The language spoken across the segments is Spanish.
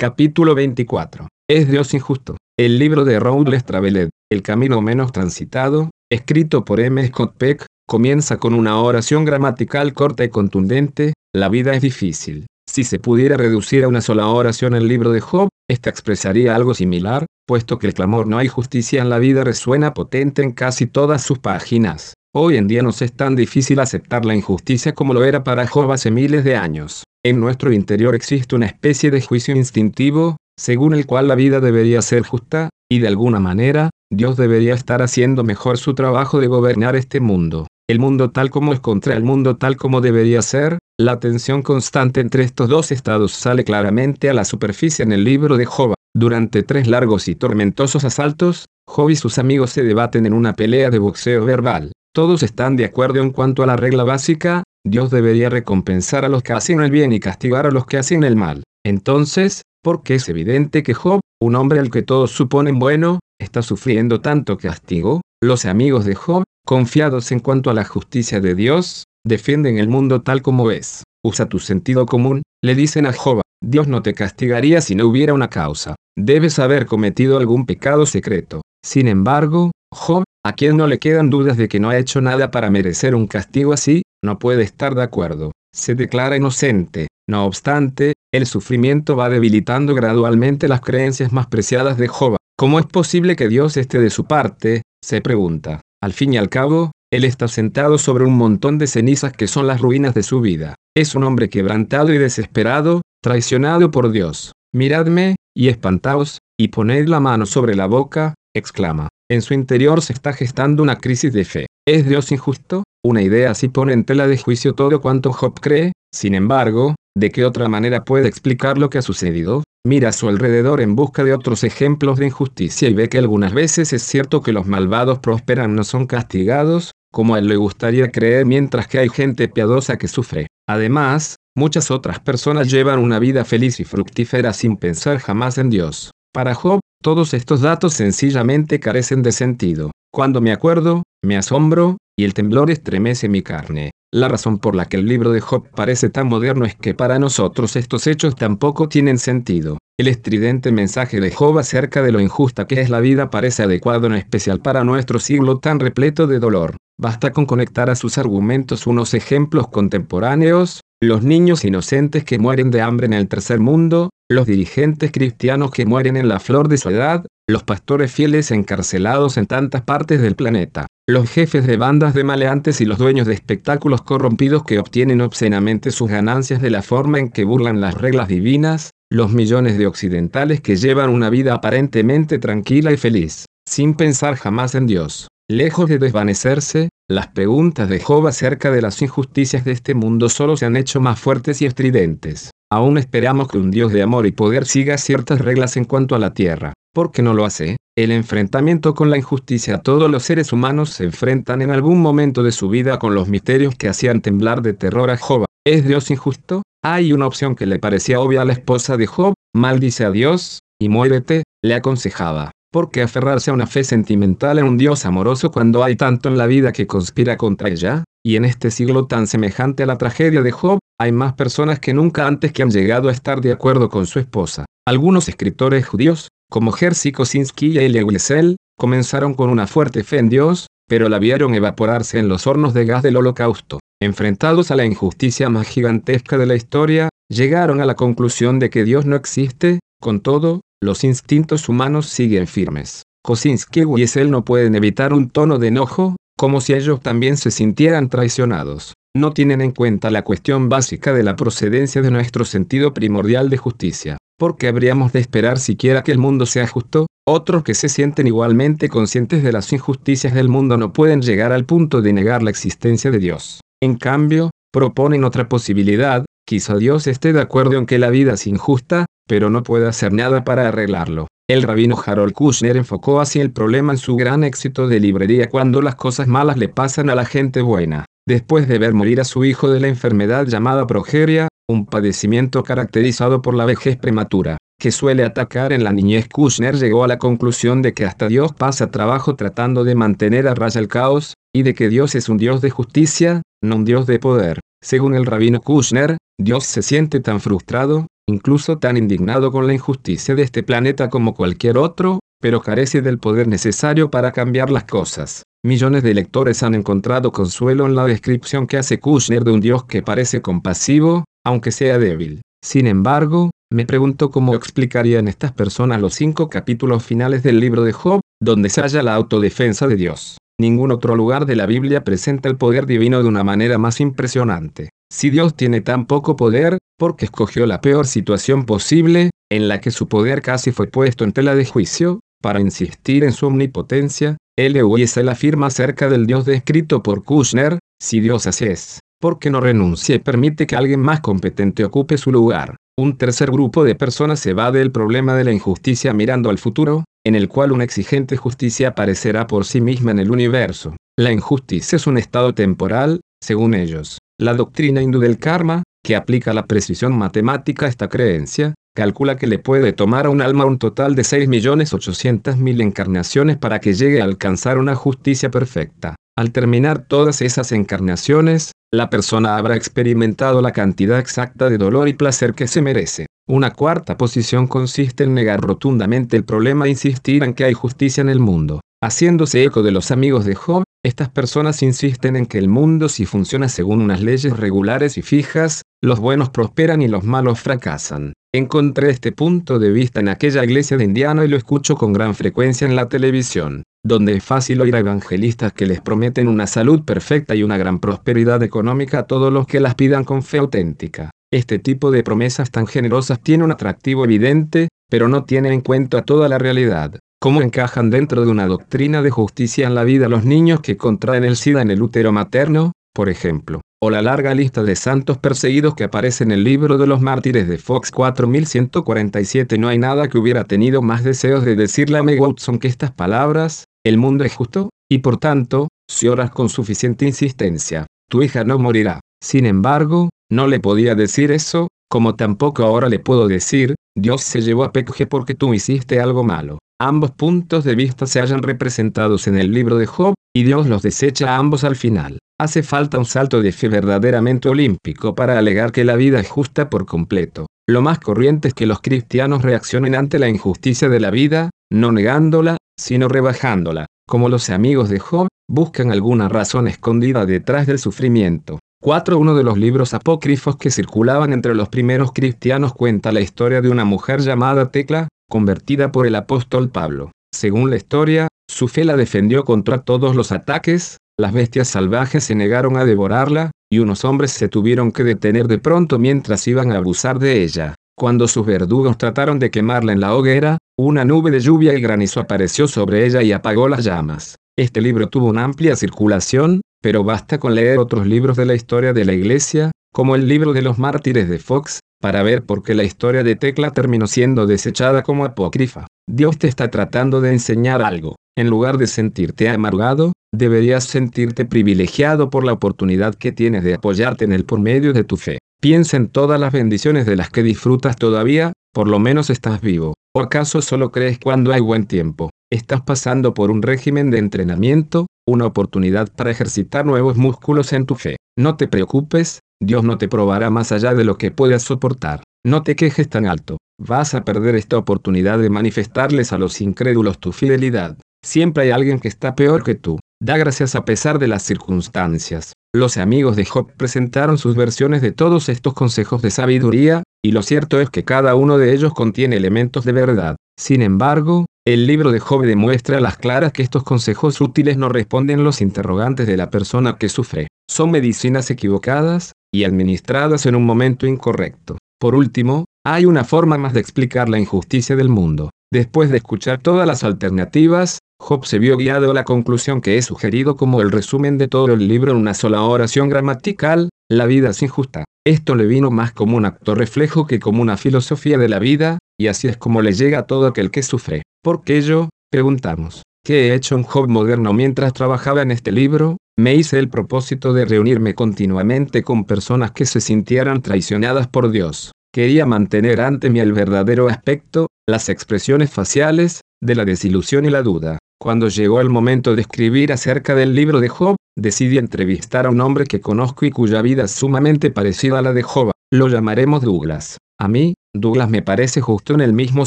Capítulo 24. ¿Es Dios injusto? El libro de Rowles Travelet, El camino menos transitado, escrito por M. Scott Peck, comienza con una oración gramatical corta y contundente, la vida es difícil. Si se pudiera reducir a una sola oración el libro de Job, esta expresaría algo similar, puesto que el clamor no hay justicia en la vida resuena potente en casi todas sus páginas. Hoy en día nos es tan difícil aceptar la injusticia como lo era para Job hace miles de años. En nuestro interior existe una especie de juicio instintivo, según el cual la vida debería ser justa, y de alguna manera, Dios debería estar haciendo mejor su trabajo de gobernar este mundo. El mundo tal como es contra el mundo tal como debería ser, la tensión constante entre estos dos estados sale claramente a la superficie en el libro de Job. Durante tres largos y tormentosos asaltos, Job y sus amigos se debaten en una pelea de boxeo verbal. Todos están de acuerdo en cuanto a la regla básica, Dios debería recompensar a los que hacen el bien y castigar a los que hacen el mal. Entonces, ¿por qué es evidente que Job, un hombre al que todos suponen bueno, está sufriendo tanto castigo? Los amigos de Job, confiados en cuanto a la justicia de Dios, defienden el mundo tal como es. Usa tu sentido común, le dicen a Job, Dios no te castigaría si no hubiera una causa. Debes haber cometido algún pecado secreto. Sin embargo, Job, a quien no le quedan dudas de que no ha hecho nada para merecer un castigo así, no puede estar de acuerdo. Se declara inocente. No obstante, el sufrimiento va debilitando gradualmente las creencias más preciadas de Job. ¿Cómo es posible que Dios esté de su parte? se pregunta. Al fin y al cabo, él está sentado sobre un montón de cenizas que son las ruinas de su vida. Es un hombre quebrantado y desesperado, traicionado por Dios. Miradme, y espantaos, y poned la mano sobre la boca, exclama. En su interior se está gestando una crisis de fe. ¿Es Dios injusto? Una idea así pone en tela de juicio todo cuanto Job cree, sin embargo, ¿de qué otra manera puede explicar lo que ha sucedido? Mira a su alrededor en busca de otros ejemplos de injusticia y ve que algunas veces es cierto que los malvados prosperan no son castigados, como a él le gustaría creer mientras que hay gente piadosa que sufre. Además, muchas otras personas llevan una vida feliz y fructífera sin pensar jamás en Dios. Para Job, todos estos datos sencillamente carecen de sentido. Cuando me acuerdo, me asombro, y el temblor estremece mi carne. La razón por la que el libro de Job parece tan moderno es que para nosotros estos hechos tampoco tienen sentido. El estridente mensaje de Job acerca de lo injusta que es la vida parece adecuado en especial para nuestro siglo tan repleto de dolor. Basta con conectar a sus argumentos unos ejemplos contemporáneos, los niños inocentes que mueren de hambre en el tercer mundo, los dirigentes cristianos que mueren en la flor de su edad, los pastores fieles encarcelados en tantas partes del planeta, los jefes de bandas de maleantes y los dueños de espectáculos corrompidos que obtienen obscenamente sus ganancias de la forma en que burlan las reglas divinas, los millones de occidentales que llevan una vida aparentemente tranquila y feliz, sin pensar jamás en Dios. Lejos de desvanecerse, las preguntas de Job acerca de las injusticias de este mundo solo se han hecho más fuertes y estridentes. Aún esperamos que un Dios de amor y poder siga ciertas reglas en cuanto a la tierra. ¿Por qué no lo hace? El enfrentamiento con la injusticia. Todos los seres humanos se enfrentan en algún momento de su vida con los misterios que hacían temblar de terror a Job. ¿Es Dios injusto? Hay una opción que le parecía obvia a la esposa de Job. Maldice a Dios, y muérete, le aconsejaba. ¿Por qué aferrarse a una fe sentimental en un Dios amoroso cuando hay tanto en la vida que conspira contra ella? Y en este siglo tan semejante a la tragedia de Job, hay más personas que nunca antes que han llegado a estar de acuerdo con su esposa. Algunos escritores judíos, como Jerzy Kosinski y Elie Wiesel, comenzaron con una fuerte fe en Dios, pero la vieron evaporarse en los hornos de gas del holocausto. Enfrentados a la injusticia más gigantesca de la historia, llegaron a la conclusión de que Dios no existe, con todo, los instintos humanos siguen firmes. Kosinski y Wiesel no pueden evitar un tono de enojo, como si ellos también se sintieran traicionados. No tienen en cuenta la cuestión básica de la procedencia de nuestro sentido primordial de justicia. ¿Por qué habríamos de esperar siquiera que el mundo sea justo? Otros que se sienten igualmente conscientes de las injusticias del mundo no pueden llegar al punto de negar la existencia de Dios. En cambio, proponen otra posibilidad, quizá Dios esté de acuerdo en que la vida es injusta, pero no puede hacer nada para arreglarlo. El rabino Harold Kushner enfocó así el problema en su gran éxito de librería cuando las cosas malas le pasan a la gente buena. Después de ver morir a su hijo de la enfermedad llamada progeria, un padecimiento caracterizado por la vejez prematura, que suele atacar en la niñez, Kushner llegó a la conclusión de que hasta Dios pasa trabajo tratando de mantener a raya el caos, y de que Dios es un Dios de justicia, no un Dios de poder. Según el rabino Kushner, Dios se siente tan frustrado, incluso tan indignado con la injusticia de este planeta como cualquier otro, pero carece del poder necesario para cambiar las cosas. Millones de lectores han encontrado consuelo en la descripción que hace Kushner de un Dios que parece compasivo, aunque sea débil. Sin embargo, me pregunto cómo explicarían estas personas los cinco capítulos finales del libro de Job, donde se halla la autodefensa de Dios. Ningún otro lugar de la Biblia presenta el poder divino de una manera más impresionante. Si Dios tiene tan poco poder, ¿por qué escogió la peor situación posible, en la que su poder casi fue puesto en tela de juicio, para insistir en su omnipotencia, L.U.I.S. afirma acerca del Dios descrito por Kushner, si Dios así es, ¿por qué no renuncia y permite que alguien más competente ocupe su lugar? Un tercer grupo de personas se va del problema de la injusticia mirando al futuro, en el cual una exigente justicia aparecerá por sí misma en el universo. La injusticia es un estado temporal, según ellos. La doctrina hindú del karma, que aplica la precisión matemática a esta creencia, calcula que le puede tomar a un alma un total de 6.800.000 encarnaciones para que llegue a alcanzar una justicia perfecta. Al terminar todas esas encarnaciones, la persona habrá experimentado la cantidad exacta de dolor y placer que se merece. Una cuarta posición consiste en negar rotundamente el problema e insistir en que hay justicia en el mundo. Haciéndose eco de los amigos de Job, estas personas insisten en que el mundo si funciona según unas leyes regulares y fijas, los buenos prosperan y los malos fracasan. Encontré este punto de vista en aquella iglesia de Indiana y lo escucho con gran frecuencia en la televisión, donde es fácil oír a evangelistas que les prometen una salud perfecta y una gran prosperidad económica a todos los que las pidan con fe auténtica. Este tipo de promesas tan generosas tiene un atractivo evidente, pero no tiene en cuenta toda la realidad. ¿Cómo encajan dentro de una doctrina de justicia en la vida los niños que contraen el SIDA en el útero materno, por ejemplo? O la larga lista de santos perseguidos que aparece en el libro de los mártires de Fox 4147 no hay nada que hubiera tenido más deseos de decirle a Meg Watson que estas palabras, el mundo es justo, y por tanto, si oras con suficiente insistencia, tu hija no morirá. Sin embargo, no le podía decir eso, como tampoco ahora le puedo decir, Dios se llevó a Peque porque tú hiciste algo malo. Ambos puntos de vista se hallan representados en el libro de Job, y Dios los desecha a ambos al final. Hace falta un salto de fe verdaderamente olímpico para alegar que la vida es justa por completo. Lo más corriente es que los cristianos reaccionen ante la injusticia de la vida, no negándola, sino rebajándola. Como los amigos de Job, buscan alguna razón escondida detrás del sufrimiento. 4. Uno de los libros apócrifos que circulaban entre los primeros cristianos cuenta la historia de una mujer llamada Tecla, convertida por el apóstol Pablo. Según la historia, su fe la defendió contra todos los ataques, las bestias salvajes se negaron a devorarla, y unos hombres se tuvieron que detener de pronto mientras iban a abusar de ella. Cuando sus verdugos trataron de quemarla en la hoguera, una nube de lluvia y granizo apareció sobre ella y apagó las llamas. Este libro tuvo una amplia circulación, pero basta con leer otros libros de la historia de la Iglesia, como el libro de los mártires de Fox, para ver por qué la historia de Tecla terminó siendo desechada como apócrifa. Dios te está tratando de enseñar algo. En lugar de sentirte amargado, deberías sentirte privilegiado por la oportunidad que tienes de apoyarte en él por medio de tu fe. Piensa en todas las bendiciones de las que disfrutas todavía, por lo menos estás vivo. ¿O acaso solo crees cuando hay buen tiempo? Estás pasando por un régimen de entrenamiento, una oportunidad para ejercitar nuevos músculos en tu fe. No te preocupes, Dios no te probará más allá de lo que puedas soportar. No te quejes tan alto. Vas a perder esta oportunidad de manifestarles a los incrédulos tu fidelidad. Siempre hay alguien que está peor que tú. Da gracias a pesar de las circunstancias. Los amigos de Job presentaron sus versiones de todos estos consejos de sabiduría, y lo cierto es que cada uno de ellos contiene elementos de verdad. Sin embargo, el libro de Job demuestra a las claras que estos consejos útiles no responden los interrogantes de la persona que sufre. Son medicinas equivocadas, y administradas en un momento incorrecto. Por último, hay una forma más de explicar la injusticia del mundo. Después de escuchar todas las alternativas, Job se vio guiado a la conclusión que he sugerido como el resumen de todo el libro en una sola oración gramatical, la vida es injusta. Esto le vino más como un acto reflejo que como una filosofía de la vida, y así es como le llega a todo aquel que sufre. ¿Por qué yo? Preguntamos. ¿Qué he hecho en Job moderno mientras trabajaba en este libro? Me hice el propósito de reunirme continuamente con personas que se sintieran traicionadas por Dios. Quería mantener ante mí el verdadero aspecto, las expresiones faciales, de la desilusión y la duda. Cuando llegó el momento de escribir acerca del libro de Job, decidí entrevistar a un hombre que conozco y cuya vida es sumamente parecida a la de Job. Lo llamaremos Douglas. A mí, Douglas me parece justo en el mismo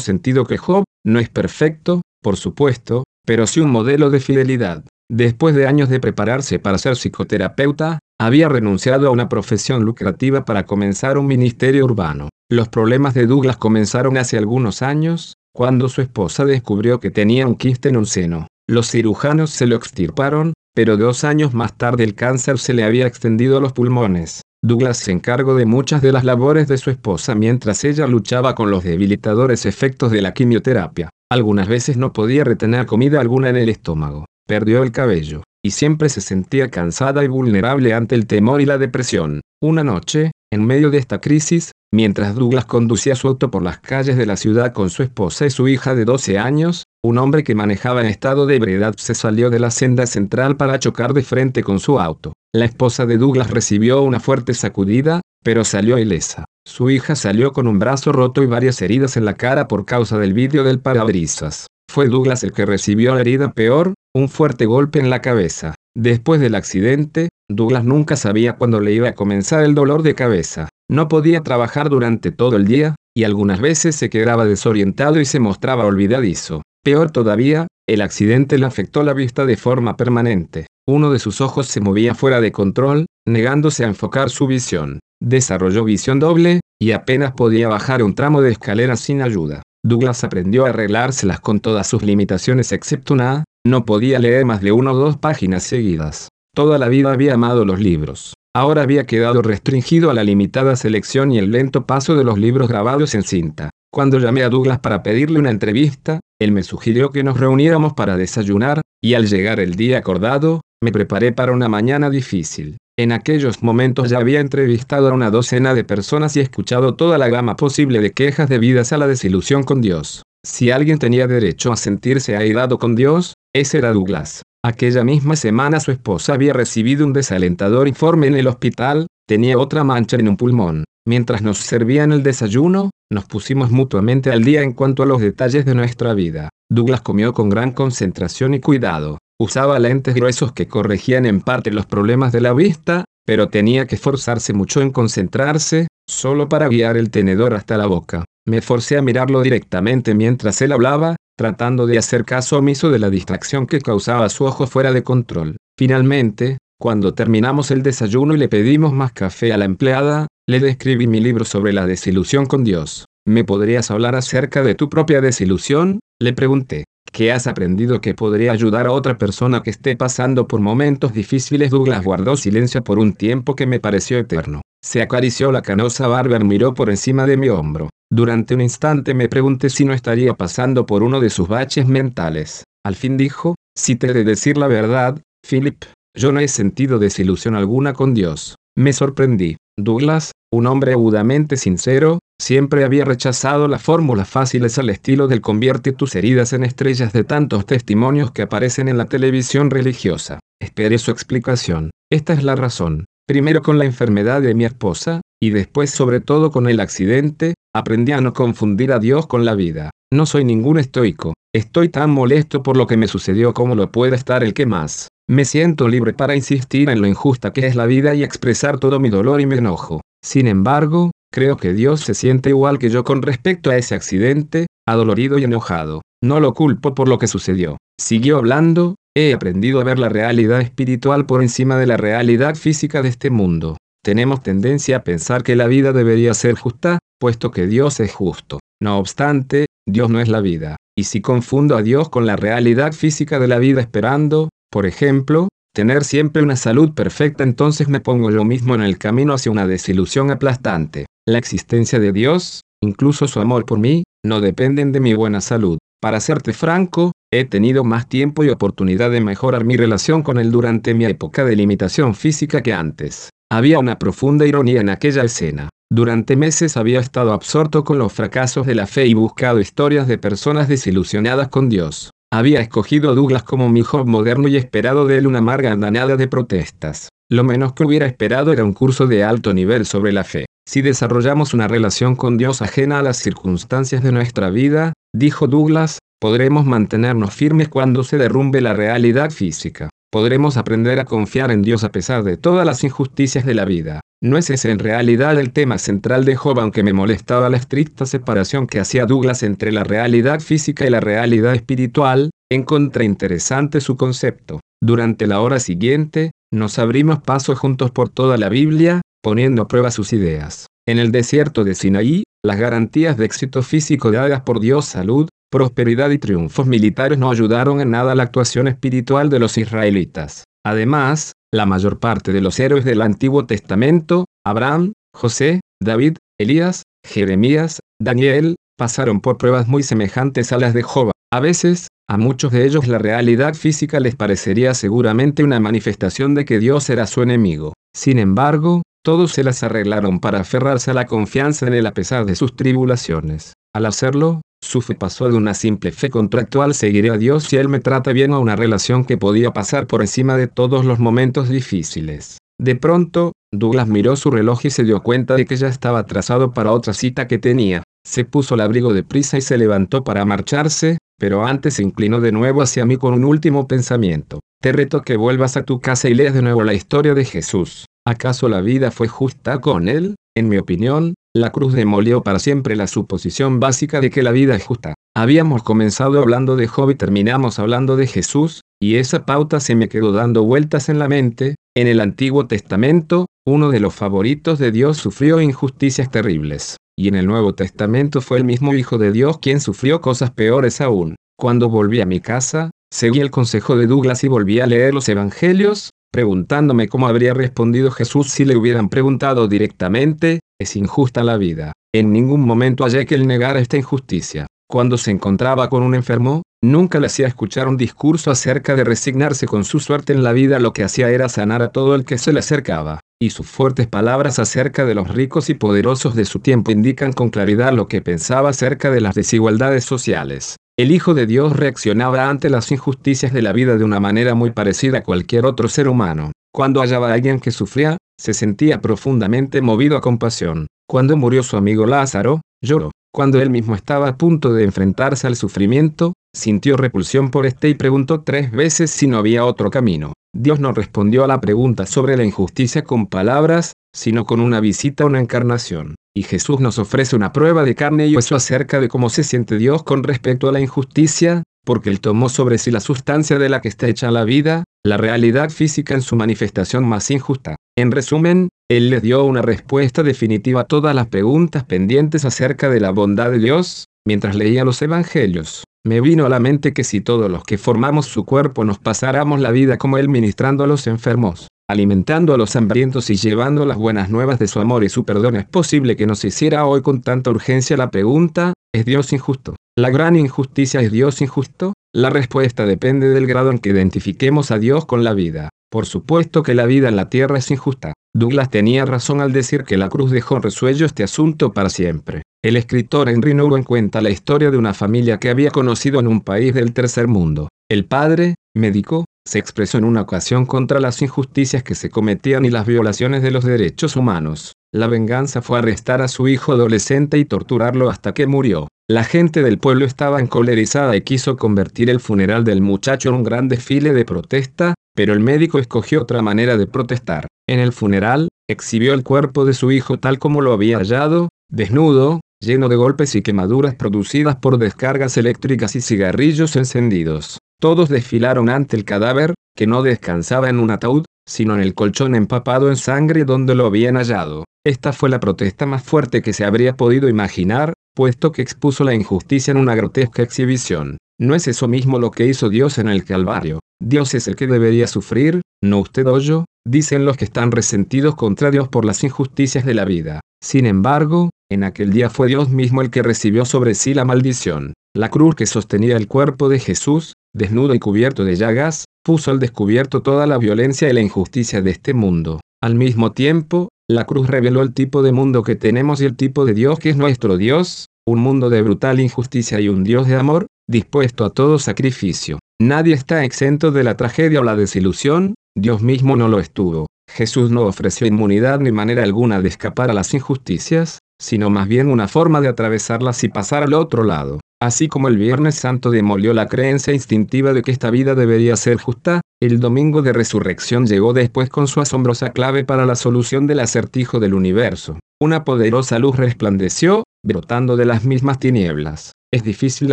sentido que Job, no es perfecto, por supuesto, pero sí un modelo de fidelidad. Después de años de prepararse para ser psicoterapeuta, había renunciado a una profesión lucrativa para comenzar un ministerio urbano. Los problemas de Douglas comenzaron hace algunos años, cuando su esposa descubrió que tenía un quiste en un seno. Los cirujanos se lo extirparon, pero dos años más tarde el cáncer se le había extendido a los pulmones. Douglas se encargó de muchas de las labores de su esposa mientras ella luchaba con los debilitadores efectos de la quimioterapia. Algunas veces no podía retener comida alguna en el estómago perdió el cabello, y siempre se sentía cansada y vulnerable ante el temor y la depresión. Una noche, en medio de esta crisis, mientras Douglas conducía su auto por las calles de la ciudad con su esposa y su hija de 12 años, un hombre que manejaba en estado de ebriedad se salió de la senda central para chocar de frente con su auto. La esposa de Douglas recibió una fuerte sacudida, pero salió ilesa. Su hija salió con un brazo roto y varias heridas en la cara por causa del vidrio del parabrisas. Fue Douglas el que recibió la herida peor, un fuerte golpe en la cabeza. Después del accidente, Douglas nunca sabía cuándo le iba a comenzar el dolor de cabeza. No podía trabajar durante todo el día, y algunas veces se quedaba desorientado y se mostraba olvidadizo. Peor todavía, el accidente le afectó la vista de forma permanente. Uno de sus ojos se movía fuera de control, negándose a enfocar su visión. Desarrolló visión doble, y apenas podía bajar un tramo de escalera sin ayuda. Douglas aprendió a arreglárselas con todas sus limitaciones excepto una, no podía leer más de una o dos páginas seguidas. Toda la vida había amado los libros. Ahora había quedado restringido a la limitada selección y el lento paso de los libros grabados en cinta. Cuando llamé a Douglas para pedirle una entrevista, él me sugirió que nos reuniéramos para desayunar, y al llegar el día acordado, me preparé para una mañana difícil. En aquellos momentos ya había entrevistado a una docena de personas y escuchado toda la gama posible de quejas debidas a la desilusión con Dios. Si alguien tenía derecho a sentirse aislado con Dios, ese era Douglas. Aquella misma semana su esposa había recibido un desalentador informe en el hospital, tenía otra mancha en un pulmón. Mientras nos servían el desayuno, nos pusimos mutuamente al día en cuanto a los detalles de nuestra vida. Douglas comió con gran concentración y cuidado. Usaba lentes gruesos que corregían en parte los problemas de la vista, pero tenía que esforzarse mucho en concentrarse, solo para guiar el tenedor hasta la boca. Me forcé a mirarlo directamente mientras él hablaba, tratando de hacer caso omiso de la distracción que causaba su ojo fuera de control. Finalmente, cuando terminamos el desayuno y le pedimos más café a la empleada, le describí mi libro sobre la desilusión con Dios. ¿Me podrías hablar acerca de tu propia desilusión? Le pregunté. ¿Qué has aprendido que podría ayudar a otra persona que esté pasando por momentos difíciles? Douglas guardó silencio por un tiempo que me pareció eterno. Se acarició la canosa barba y miró por encima de mi hombro. Durante un instante me pregunté si no estaría pasando por uno de sus baches mentales. Al fin dijo, si te he de decir la verdad, Philip, yo no he sentido desilusión alguna con Dios. Me sorprendí. Douglas, un hombre agudamente sincero, siempre había rechazado las fórmulas fáciles al estilo del convierte tus heridas en estrellas de tantos testimonios que aparecen en la televisión religiosa. Esperé su explicación. Esta es la razón. Primero con la enfermedad de mi esposa, y después sobre todo con el accidente, aprendí a no confundir a Dios con la vida. No soy ningún estoico. Estoy tan molesto por lo que me sucedió como lo puede estar el que más. Me siento libre para insistir en lo injusta que es la vida y expresar todo mi dolor y mi enojo. Sin embargo, creo que Dios se siente igual que yo con respecto a ese accidente, adolorido y enojado. No lo culpo por lo que sucedió. Siguió hablando, he aprendido a ver la realidad espiritual por encima de la realidad física de este mundo. Tenemos tendencia a pensar que la vida debería ser justa, puesto que Dios es justo. No obstante, Dios no es la vida. Y si confundo a Dios con la realidad física de la vida esperando, por ejemplo, tener siempre una salud perfecta, entonces me pongo yo mismo en el camino hacia una desilusión aplastante. La existencia de Dios, incluso su amor por mí, no dependen de mi buena salud. Para serte franco, he tenido más tiempo y oportunidad de mejorar mi relación con Él durante mi época de limitación física que antes. Había una profunda ironía en aquella escena. Durante meses había estado absorto con los fracasos de la fe y buscado historias de personas desilusionadas con Dios. Había escogido a Douglas como mi hijo moderno y esperado de él una amarga andanada de protestas. Lo menos que hubiera esperado era un curso de alto nivel sobre la fe. Si desarrollamos una relación con Dios ajena a las circunstancias de nuestra vida, dijo Douglas, podremos mantenernos firmes cuando se derrumbe la realidad física. Podremos aprender a confiar en Dios a pesar de todas las injusticias de la vida. No es ese en realidad el tema central de Job, aunque me molestaba la estricta separación que hacía Douglas entre la realidad física y la realidad espiritual, encontré interesante su concepto. Durante la hora siguiente, nos abrimos paso juntos por toda la Biblia, poniendo a prueba sus ideas. En el desierto de Sinaí, las garantías de éxito físico dadas por Dios, salud, prosperidad y triunfos militares no ayudaron en nada a la actuación espiritual de los israelitas. Además, la mayor parte de los héroes del Antiguo Testamento, Abraham, José, David, Elías, Jeremías, Daniel, pasaron por pruebas muy semejantes a las de Job. A veces, a muchos de ellos la realidad física les parecería seguramente una manifestación de que Dios era su enemigo. Sin embargo, todos se las arreglaron para aferrarse a la confianza en él a pesar de sus tribulaciones. Al hacerlo, su fe pasó de una simple fe contractual seguiré a Dios si Él me trata bien a una relación que podía pasar por encima de todos los momentos difíciles. De pronto, Douglas miró su reloj y se dio cuenta de que ya estaba atrasado para otra cita que tenía. Se puso el abrigo de prisa y se levantó para marcharse, pero antes se inclinó de nuevo hacia mí con un último pensamiento. Te reto que vuelvas a tu casa y leas de nuevo la historia de Jesús. ¿Acaso la vida fue justa con él? En mi opinión, la cruz demolió para siempre la suposición básica de que la vida es justa. Habíamos comenzado hablando de Job y terminamos hablando de Jesús, y esa pauta se me quedó dando vueltas en la mente. En el Antiguo Testamento, uno de los favoritos de Dios sufrió injusticias terribles, y en el Nuevo Testamento fue el mismo Hijo de Dios quien sufrió cosas peores aún. Cuando volví a mi casa, seguí el consejo de Douglas y volví a leer los Evangelios, preguntándome cómo habría respondido Jesús si le hubieran preguntado directamente, ¿es injusta la vida? En ningún momento hallé que él negara esta injusticia. Cuando se encontraba con un enfermo, nunca le hacía escuchar un discurso acerca de resignarse con su suerte en la vida, lo que hacía era sanar a todo el que se le acercaba, y sus fuertes palabras acerca de los ricos y poderosos de su tiempo indican con claridad lo que pensaba acerca de las desigualdades sociales. El Hijo de Dios reaccionaba ante las injusticias de la vida de una manera muy parecida a cualquier otro ser humano. Cuando hallaba a alguien que sufría, se sentía profundamente movido a compasión. Cuando murió su amigo Lázaro, lloró. Cuando él mismo estaba a punto de enfrentarse al sufrimiento, sintió repulsión por este y preguntó tres veces si no había otro camino. Dios no respondió a la pregunta sobre la injusticia con palabras, sino con una visita a una encarnación. Y Jesús nos ofrece una prueba de carne y hueso acerca de cómo se siente Dios con respecto a la injusticia, porque Él tomó sobre sí la sustancia de la que está hecha la vida, la realidad física en su manifestación más injusta. En resumen, Él les dio una respuesta definitiva a todas las preguntas pendientes acerca de la bondad de Dios, mientras leía los Evangelios. Me vino a la mente que si todos los que formamos su cuerpo nos pasáramos la vida como Él ministrando a los enfermos, alimentando a los hambrientos y llevando las buenas nuevas de su amor y su perdón, es posible que nos hiciera hoy con tanta urgencia la pregunta, ¿es Dios injusto? ¿La gran injusticia es Dios injusto? La respuesta depende del grado en que identifiquemos a Dios con la vida. Por supuesto que la vida en la tierra es injusta. Douglas tenía razón al decir que la cruz dejó resuello este asunto para siempre. El escritor Henry Nouwen cuenta la historia de una familia que había conocido en un país del tercer mundo. El padre, médico, se expresó en una ocasión contra las injusticias que se cometían y las violaciones de los derechos humanos. La venganza fue arrestar a su hijo adolescente y torturarlo hasta que murió. La gente del pueblo estaba encolerizada y quiso convertir el funeral del muchacho en un gran desfile de protesta, pero el médico escogió otra manera de protestar. En el funeral, exhibió el cuerpo de su hijo tal como lo había hallado, desnudo, lleno de golpes y quemaduras producidas por descargas eléctricas y cigarrillos encendidos. Todos desfilaron ante el cadáver, que no descansaba en un ataúd, sino en el colchón empapado en sangre donde lo habían hallado. Esta fue la protesta más fuerte que se habría podido imaginar, puesto que expuso la injusticia en una grotesca exhibición. ¿No es eso mismo lo que hizo Dios en el Calvario? Dios es el que debería sufrir, no usted o yo, dicen los que están resentidos contra Dios por las injusticias de la vida. Sin embargo, en aquel día fue Dios mismo el que recibió sobre sí la maldición. La cruz que sostenía el cuerpo de Jesús, desnudo y cubierto de llagas, puso al descubierto toda la violencia y la injusticia de este mundo. Al mismo tiempo, la cruz reveló el tipo de mundo que tenemos y el tipo de Dios que es nuestro Dios, un mundo de brutal injusticia y un Dios de amor, dispuesto a todo sacrificio. Nadie está exento de la tragedia o la desilusión, Dios mismo no lo estuvo. Jesús no ofreció inmunidad ni manera alguna de escapar a las injusticias, sino más bien una forma de atravesarlas y pasar al otro lado. Así como el Viernes Santo demolió la creencia instintiva de que esta vida debería ser justa, el domingo de resurrección llegó después con su asombrosa clave para la solución del acertijo del universo. Una poderosa luz resplandeció, brotando de las mismas tinieblas. Es difícil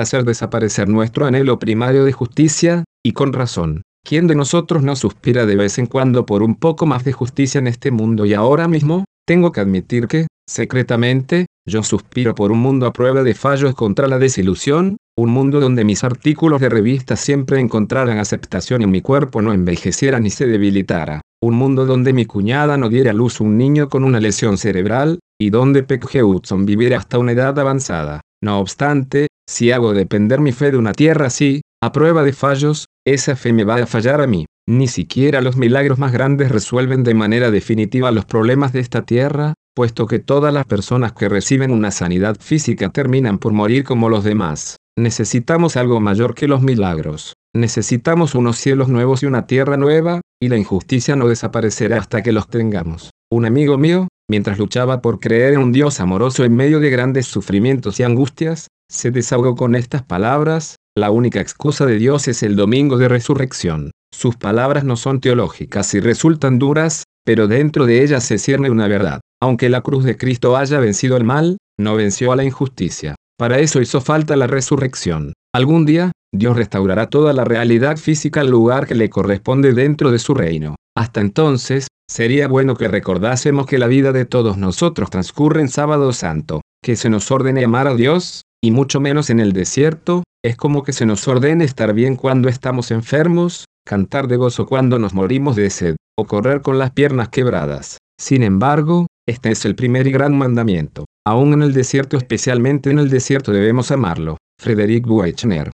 hacer desaparecer nuestro anhelo primario de justicia, y con razón. ¿Quién de nosotros no suspira de vez en cuando por un poco más de justicia en este mundo y ahora mismo? Tengo que admitir que, secretamente, yo suspiro por un mundo a prueba de fallos contra la desilusión, un mundo donde mis artículos de revista siempre encontraran aceptación y mi cuerpo no envejeciera ni se debilitara. Un mundo donde mi cuñada no diera a luz un niño con una lesión cerebral, y donde Peck Hudson viviera hasta una edad avanzada. No obstante, si hago depender mi fe de una tierra así, a prueba de fallos, esa fe me va a fallar a mí. Ni siquiera los milagros más grandes resuelven de manera definitiva los problemas de esta tierra, puesto que todas las personas que reciben una sanidad física terminan por morir como los demás. Necesitamos algo mayor que los milagros. Necesitamos unos cielos nuevos y una tierra nueva, y la injusticia no desaparecerá hasta que los tengamos. Un amigo mío, mientras luchaba por creer en un Dios amoroso en medio de grandes sufrimientos y angustias, se desahogó con estas palabras, la única excusa de Dios es el domingo de resurrección. Sus palabras no son teológicas y resultan duras, pero dentro de ellas se cierne una verdad. Aunque la cruz de Cristo haya vencido el mal, no venció a la injusticia. Para eso hizo falta la resurrección. Algún día, Dios restaurará toda la realidad física al lugar que le corresponde dentro de su reino. Hasta entonces, sería bueno que recordásemos que la vida de todos nosotros transcurre en sábado santo, que se nos ordene amar a Dios, y mucho menos en el desierto, es como que se nos ordene estar bien cuando estamos enfermos, cantar de gozo cuando nos morimos de sed, o correr con las piernas quebradas. Sin embargo, este es el primer y gran mandamiento. Aún en el desierto, especialmente en el desierto, debemos amarlo. Frederick Buechner